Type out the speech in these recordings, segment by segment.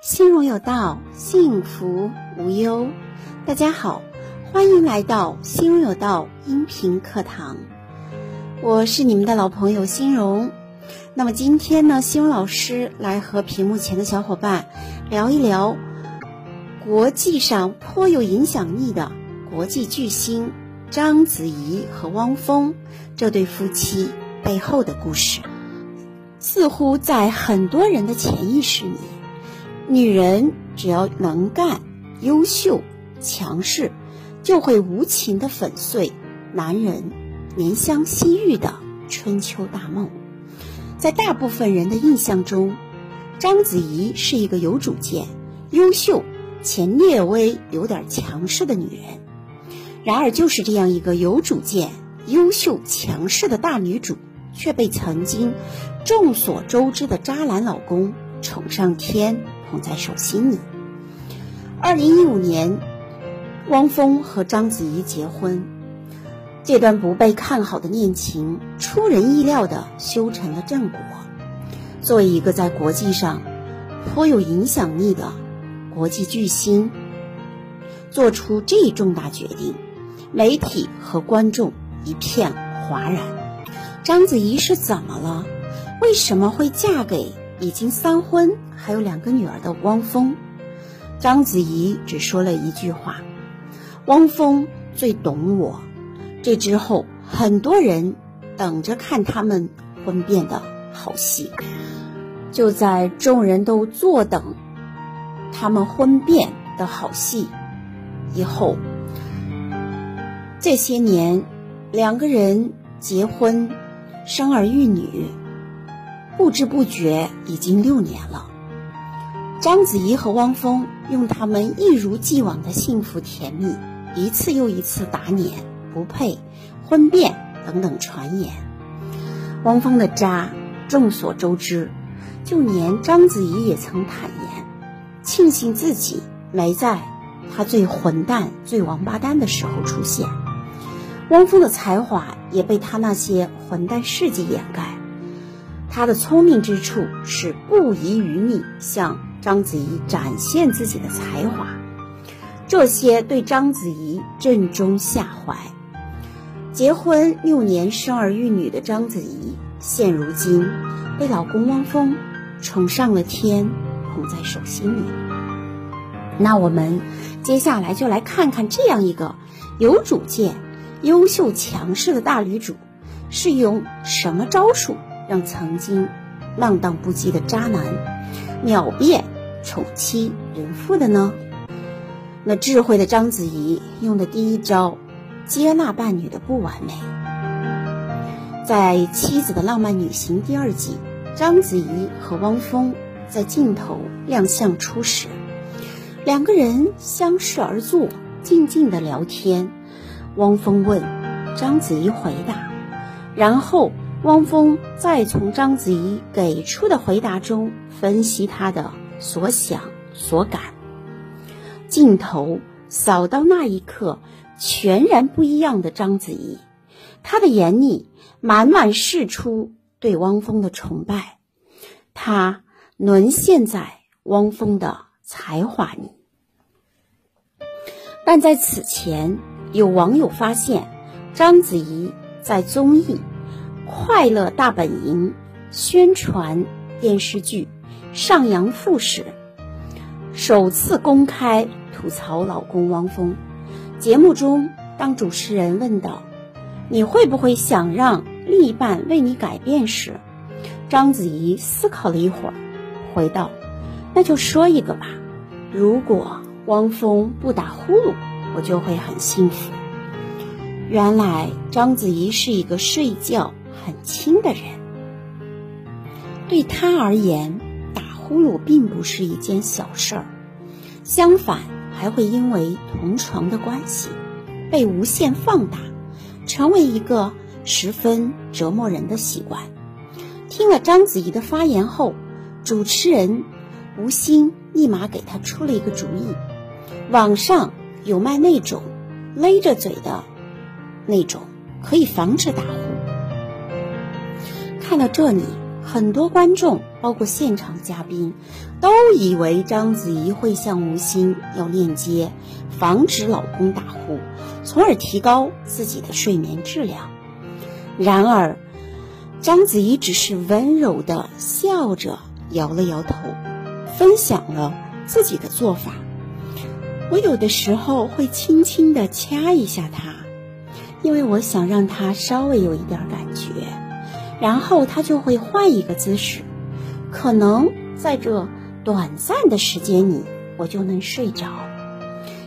心荣有道，幸福无忧。大家好，欢迎来到心荣有道音频课堂。我是你们的老朋友心荣。那么今天呢，心荣老师来和屏幕前的小伙伴聊一聊国际上颇有影响力的国际巨星章子怡和汪峰这对夫妻背后的故事。似乎在很多人的潜意识里。女人只要能干、优秀、强势，就会无情的粉碎男人怜香惜玉的春秋大梦。在大部分人的印象中，章子怡是一个有主见、优秀且略微有点强势的女人。然而，就是这样一个有主见、优秀、强势的大女主，却被曾经众所周知的渣男老公宠上天。捧在手心里。二零一五年，汪峰和章子怡结婚，这段不被看好的恋情出人意料的修成了正果。作为一个在国际上颇有影响力的国际巨星，做出这一重大决定，媒体和观众一片哗然。章子怡是怎么了？为什么会嫁给？已经三婚还有两个女儿的汪峰，章子怡只说了一句话：“汪峰最懂我。”这之后，很多人等着看他们婚变的好戏。就在众人都坐等他们婚变的好戏以后，这些年两个人结婚，生儿育女。不知不觉已经六年了，章子怡和汪峰用他们一如既往的幸福甜蜜，一次又一次打脸、不配、婚变等等传言。汪峰的渣众所周知，就连章子怡也曾坦言，庆幸自己没在他最混蛋、最王八蛋的时候出现。汪峰的才华也被他那些混蛋事迹掩盖。他的聪明之处是不遗余力向章子怡展现自己的才华，这些对章子怡正中下怀。结婚六年生儿育女的章子怡，现如今被老公汪峰宠上了天，捧在手心里。那我们接下来就来看看这样一个有主见、优秀强势的大女主是用什么招数。让曾经浪荡不羁的渣男秒变宠妻人妇的呢？那智慧的章子怡用的第一招，接纳伴侣的不完美。在《妻子的浪漫旅行》第二季，章子怡和汪峰在镜头亮相初时，两个人相视而坐，静静的聊天。汪峰问，章子怡回答，然后。汪峰再从章子怡给出的回答中分析他的所想所感，镜头扫到那一刻，全然不一样的章子怡，她的眼里满满是出对汪峰的崇拜，她沦陷在汪峰的才华里。但在此前，有网友发现章子怡在综艺。《快乐大本营》宣传电视剧上阳赋时，首次公开吐槽老公汪峰。节目中，当主持人问道：“你会不会想让另一半为你改变？”时，章子怡思考了一会儿，回道：“那就说一个吧。如果汪峰不打呼噜，我就会很幸福。”原来章子怡是一个睡觉。很轻的人，对他而言，打呼噜并不是一件小事儿，相反，还会因为同床的关系被无限放大，成为一个十分折磨人的习惯。听了章子怡的发言后，主持人吴昕立马给他出了一个主意：网上有卖那种勒着嘴的那种，可以防止打呼。看到这里，很多观众，包括现场嘉宾，都以为章子怡会向吴昕要链接，防止老公打呼，从而提高自己的睡眠质量。然而，章子怡只是温柔的笑着摇了摇头，分享了自己的做法。我有的时候会轻轻地掐一下她，因为我想让她稍微有一点感觉。然后他就会换一个姿势，可能在这短暂的时间里，我就能睡着。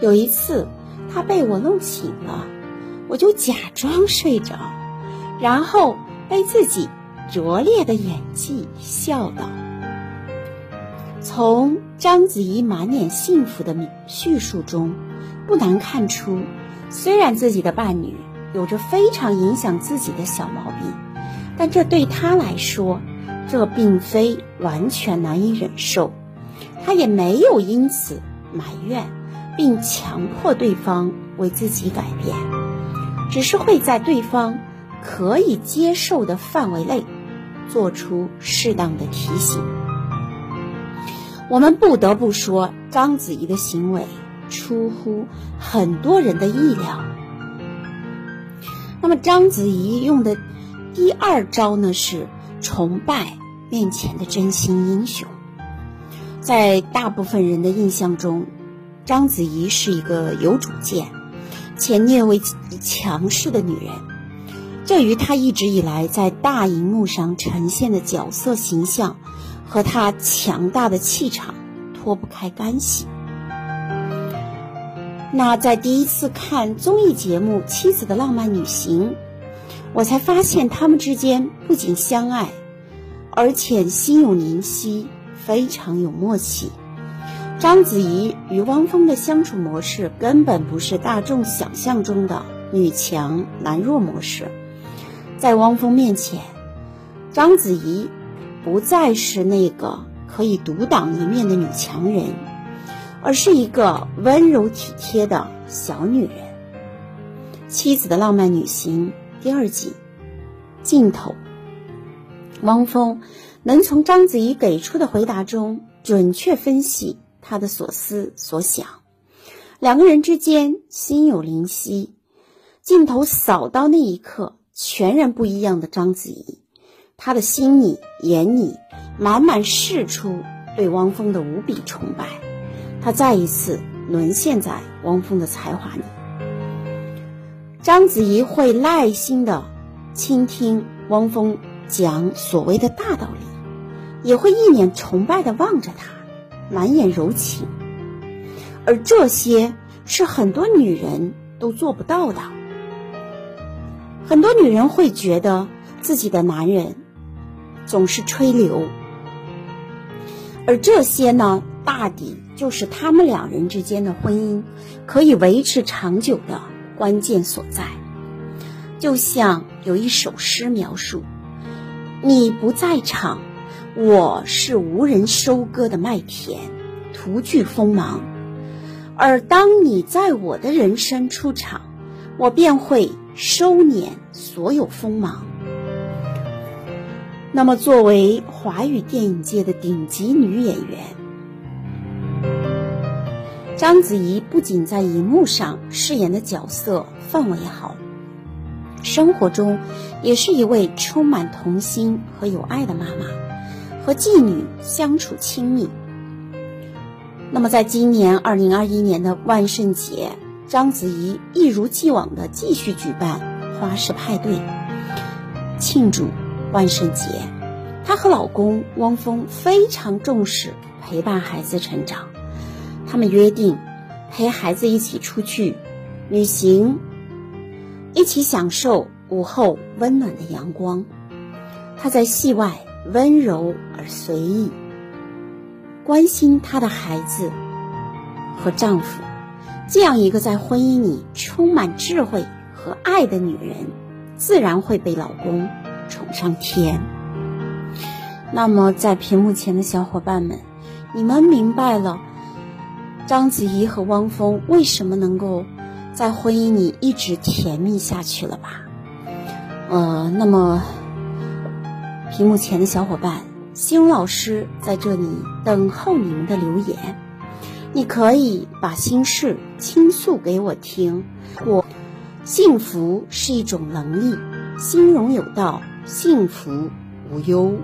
有一次，他被我弄醒了，我就假装睡着，然后被自己拙劣的演技笑到。从章子怡满脸幸福的叙述中，不难看出，虽然自己的伴侣有着非常影响自己的小毛病。但这对他来说，这并非完全难以忍受，他也没有因此埋怨，并强迫对方为自己改变，只是会在对方可以接受的范围内，做出适当的提醒。我们不得不说，章子怡的行为出乎很多人的意料。那么，章子怡用的。第二招呢是崇拜面前的真心英雄。在大部分人的印象中，章子怡是一个有主见且略微强势的女人，这与她一直以来在大荧幕上呈现的角色形象和她强大的气场脱不开干系。那在第一次看综艺节目《妻子的浪漫旅行》。我才发现他们之间不仅相爱，而且心有灵犀，非常有默契。章子怡与汪峰的相处模式根本不是大众想象中的女强男弱模式。在汪峰面前，章子怡不再是那个可以独当一面的女强人，而是一个温柔体贴的小女人。妻子的浪漫旅行。第二集镜头，汪峰能从章子怡给出的回答中准确分析他的所思所想，两个人之间心有灵犀。镜头扫到那一刻，全然不一样的章子怡，她的心里眼里满满释出对汪峰的无比崇拜，她再一次沦陷在汪峰的才华里。章子怡会耐心的倾听汪峰讲所谓的大道理，也会一脸崇拜的望着他，满眼柔情。而这些是很多女人都做不到的。很多女人会觉得自己的男人总是吹牛，而这些呢，大抵就是他们两人之间的婚姻可以维持长久的。关键所在，就像有一首诗描述：“你不在场，我是无人收割的麦田，徒具锋芒；而当你在我的人生出场，我便会收敛所有锋芒。”那么，作为华语电影界的顶级女演员，章子怡不仅在荧幕上饰演的角色氛围好，生活中也是一位充满童心和有爱的妈妈，和妓女相处亲密。那么，在今年二零二一年的万圣节，章子怡一如既往的继续举办花式派对，庆祝万圣节。她和老公汪峰非常重视陪伴孩子成长。他们约定陪孩子一起出去旅行，一起享受午后温暖的阳光。她在戏外温柔而随意，关心她的孩子和丈夫。这样一个在婚姻里充满智慧和爱的女人，自然会被老公宠上天。那么，在屏幕前的小伙伴们，你们明白了？章子怡和汪峰为什么能够在婚姻里一直甜蜜下去了吧？呃，那么屏幕前的小伙伴，心荣老师在这里等候你们的留言。你可以把心事倾诉给我听。我，幸福是一种能力，心荣有道，幸福无忧。